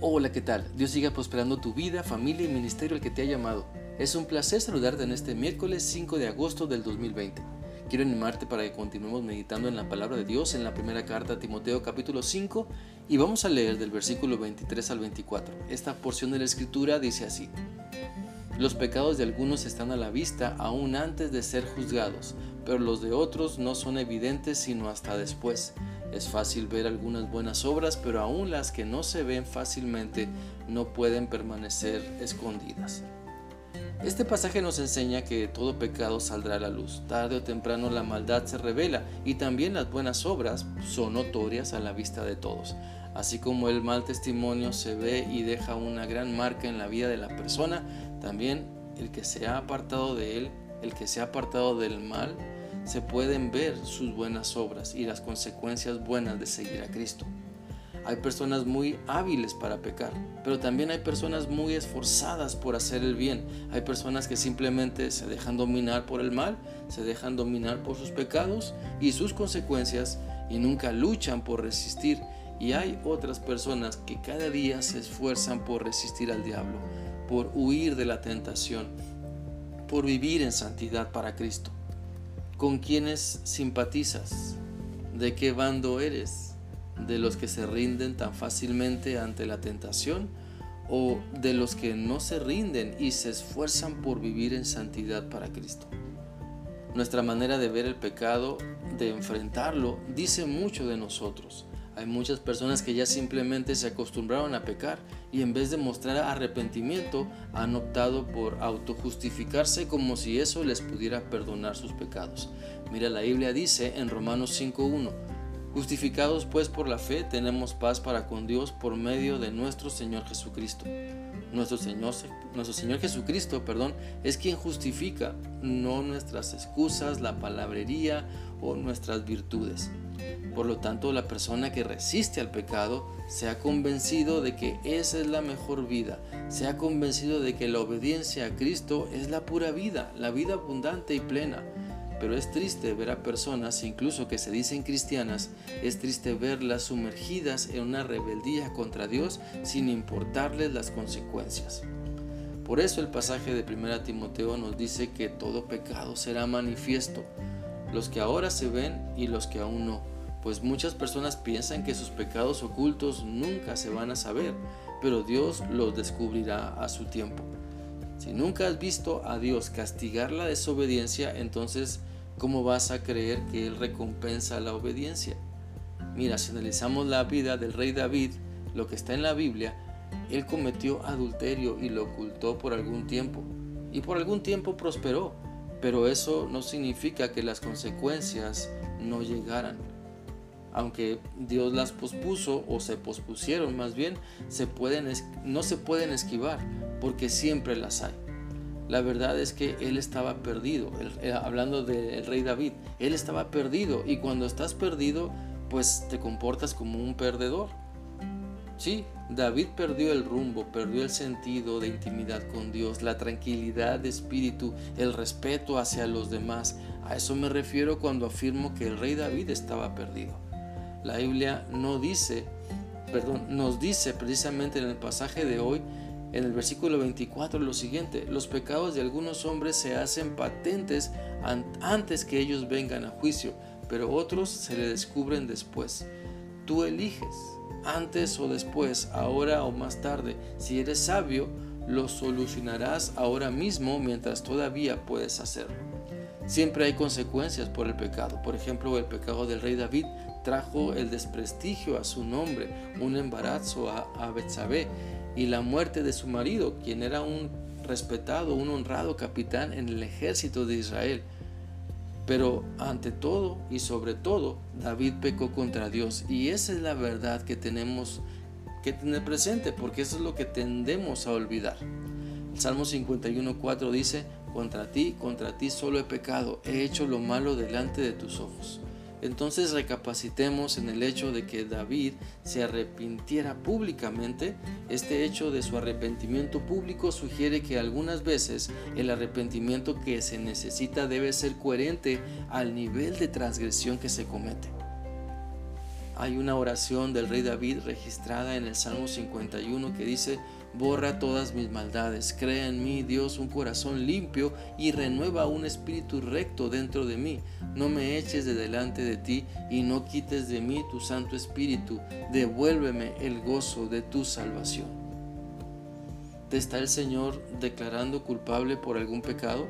Hola, ¿qué tal? Dios siga prosperando tu vida, familia y ministerio al que te ha llamado. Es un placer saludarte en este miércoles 5 de agosto del 2020. Quiero animarte para que continuemos meditando en la palabra de Dios en la primera carta a Timoteo capítulo 5 y vamos a leer del versículo 23 al 24. Esta porción de la escritura dice así. Los pecados de algunos están a la vista aún antes de ser juzgados, pero los de otros no son evidentes sino hasta después. Es fácil ver algunas buenas obras, pero aún las que no se ven fácilmente no pueden permanecer escondidas. Este pasaje nos enseña que todo pecado saldrá a la luz. Tarde o temprano la maldad se revela y también las buenas obras son notorias a la vista de todos. Así como el mal testimonio se ve y deja una gran marca en la vida de la persona, también el que se ha apartado de él, el que se ha apartado del mal, se pueden ver sus buenas obras y las consecuencias buenas de seguir a Cristo. Hay personas muy hábiles para pecar, pero también hay personas muy esforzadas por hacer el bien. Hay personas que simplemente se dejan dominar por el mal, se dejan dominar por sus pecados y sus consecuencias y nunca luchan por resistir. Y hay otras personas que cada día se esfuerzan por resistir al diablo, por huir de la tentación, por vivir en santidad para Cristo. ¿Con quiénes simpatizas? ¿De qué bando eres? ¿De los que se rinden tan fácilmente ante la tentación? ¿O de los que no se rinden y se esfuerzan por vivir en santidad para Cristo? Nuestra manera de ver el pecado, de enfrentarlo, dice mucho de nosotros. Hay muchas personas que ya simplemente se acostumbraron a pecar y en vez de mostrar arrepentimiento han optado por autojustificarse como si eso les pudiera perdonar sus pecados. Mira, la Biblia dice en Romanos 5.1, Justificados pues por la fe tenemos paz para con Dios por medio de nuestro Señor Jesucristo. Nuestro Señor, nuestro Señor Jesucristo, perdón, es quien justifica, no nuestras excusas, la palabrería o nuestras virtudes. Por lo tanto, la persona que resiste al pecado se ha convencido de que esa es la mejor vida, se ha convencido de que la obediencia a Cristo es la pura vida, la vida abundante y plena. Pero es triste ver a personas, incluso que se dicen cristianas, es triste verlas sumergidas en una rebeldía contra Dios sin importarles las consecuencias. Por eso el pasaje de 1 Timoteo nos dice que todo pecado será manifiesto, los que ahora se ven y los que aún no pues muchas personas piensan que sus pecados ocultos nunca se van a saber, pero Dios los descubrirá a su tiempo. Si nunca has visto a Dios castigar la desobediencia, entonces ¿cómo vas a creer que Él recompensa la obediencia? Mira, si analizamos la vida del rey David, lo que está en la Biblia, él cometió adulterio y lo ocultó por algún tiempo, y por algún tiempo prosperó, pero eso no significa que las consecuencias no llegaran aunque Dios las pospuso o se pospusieron más bien, se pueden, no se pueden esquivar porque siempre las hay. La verdad es que él estaba perdido, eh, hablando del rey David, él estaba perdido y cuando estás perdido pues te comportas como un perdedor. Sí, David perdió el rumbo, perdió el sentido de intimidad con Dios, la tranquilidad de espíritu, el respeto hacia los demás. A eso me refiero cuando afirmo que el rey David estaba perdido. La Biblia no dice, perdón, nos dice precisamente en el pasaje de hoy, en el versículo 24, lo siguiente, los pecados de algunos hombres se hacen patentes antes que ellos vengan a juicio, pero otros se le descubren después. Tú eliges, antes o después, ahora o más tarde. Si eres sabio, lo solucionarás ahora mismo mientras todavía puedes hacerlo. Siempre hay consecuencias por el pecado. Por ejemplo, el pecado del rey David trajo el desprestigio a su nombre, un embarazo a, a Betsabé y la muerte de su marido, quien era un respetado, un honrado capitán en el ejército de Israel. Pero ante todo y sobre todo, David pecó contra Dios y esa es la verdad que tenemos que tener presente porque eso es lo que tendemos a olvidar. El Salmo 51.4 dice, contra ti, contra ti solo he pecado, he hecho lo malo delante de tus ojos. Entonces recapacitemos en el hecho de que David se arrepintiera públicamente. Este hecho de su arrepentimiento público sugiere que algunas veces el arrepentimiento que se necesita debe ser coherente al nivel de transgresión que se comete. Hay una oración del rey David registrada en el Salmo 51 que dice, borra todas mis maldades, crea en mí, Dios, un corazón limpio y renueva un espíritu recto dentro de mí. No me eches de delante de ti y no quites de mí tu Santo Espíritu, devuélveme el gozo de tu salvación. ¿Te está el Señor declarando culpable por algún pecado?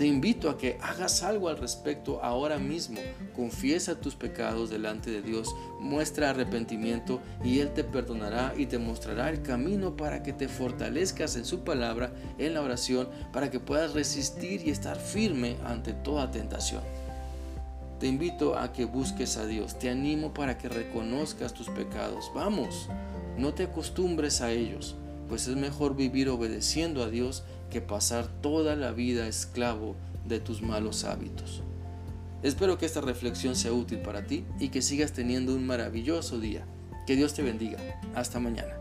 Te invito a que hagas algo al respecto ahora mismo. Confiesa tus pecados delante de Dios, muestra arrepentimiento y Él te perdonará y te mostrará el camino para que te fortalezcas en su palabra, en la oración, para que puedas resistir y estar firme ante toda tentación. Te invito a que busques a Dios, te animo para que reconozcas tus pecados. Vamos, no te acostumbres a ellos, pues es mejor vivir obedeciendo a Dios que pasar toda la vida esclavo de tus malos hábitos. Espero que esta reflexión sea útil para ti y que sigas teniendo un maravilloso día. Que Dios te bendiga. Hasta mañana.